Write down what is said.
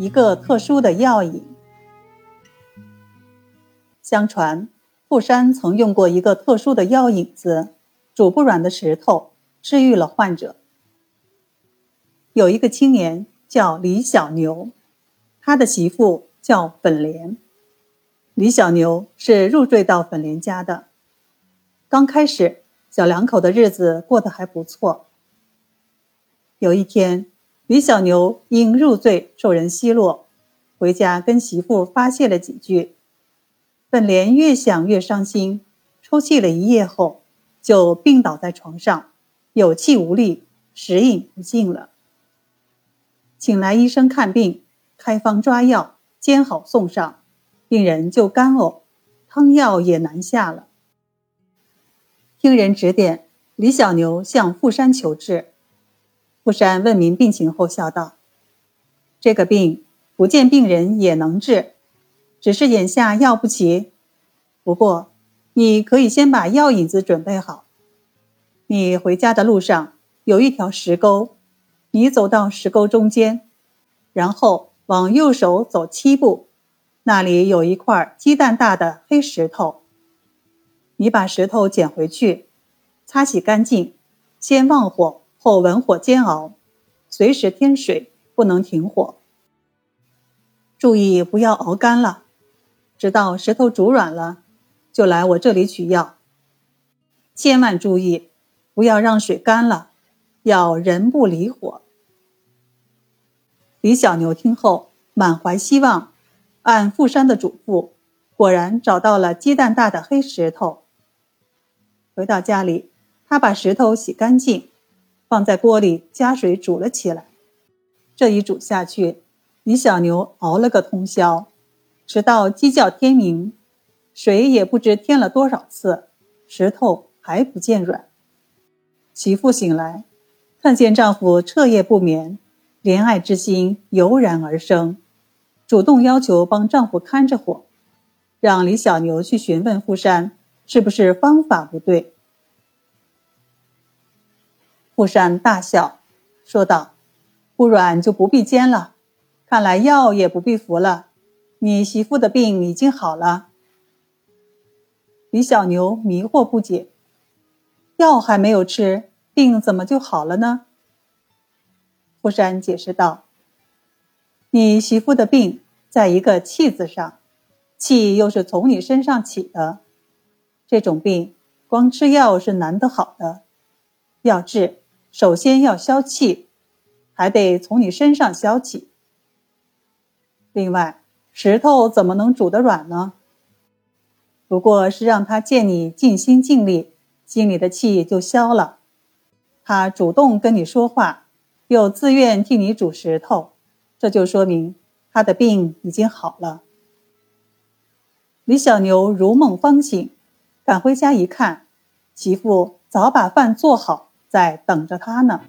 一个特殊的药引。相传，富山曾用过一个特殊的药引子，煮不软的石头，治愈了患者。有一个青年叫李小牛，他的媳妇叫粉莲。李小牛是入赘到粉莲家的。刚开始，小两口的日子过得还不错。有一天，李小牛因入赘受人奚落，回家跟媳妇发泄了几句。本莲越想越伤心，抽泣了一夜后，就病倒在床上，有气无力，食饮不进了。请来医生看病，开方抓药，煎好送上，病人就干呕，汤药也难下了。听人指点，李小牛向富山求治。富山问明病情后笑道：“这个病不见病人也能治，只是眼下药不齐。不过，你可以先把药引子准备好。你回家的路上有一条石沟，你走到石沟中间，然后往右手走七步，那里有一块鸡蛋大的黑石头。”你把石头捡回去，擦洗干净，先旺火后文火煎熬，随时添水，不能停火。注意不要熬干了，直到石头煮软了，就来我这里取药。千万注意，不要让水干了，要人不离火。李小牛听后满怀希望，按富山的嘱咐，果然找到了鸡蛋大的黑石头。回到家里，他把石头洗干净，放在锅里加水煮了起来。这一煮下去，李小牛熬了个通宵，直到鸡叫天明，水也不知添了多少次，石头还不见软。媳妇醒来，看见丈夫彻夜不眠，怜爱之心油然而生，主动要求帮丈夫看着火，让李小牛去询问富山。是不是方法不对？富山大笑，说道：“不软就不必煎了，看来药也不必服了。你媳妇的病已经好了。”李小牛迷惑不解：“药还没有吃，病怎么就好了呢？”富山解释道：“你媳妇的病在一个气字上，气又是从你身上起的。”这种病，光吃药是难得好的。要治，首先要消气，还得从你身上消起。另外，石头怎么能煮得软呢？不过是让他见你尽心尽力，心里的气就消了。他主动跟你说话，又自愿替你煮石头，这就说明他的病已经好了。李小牛如梦方醒。赶回家一看，媳妇早把饭做好，在等着他呢。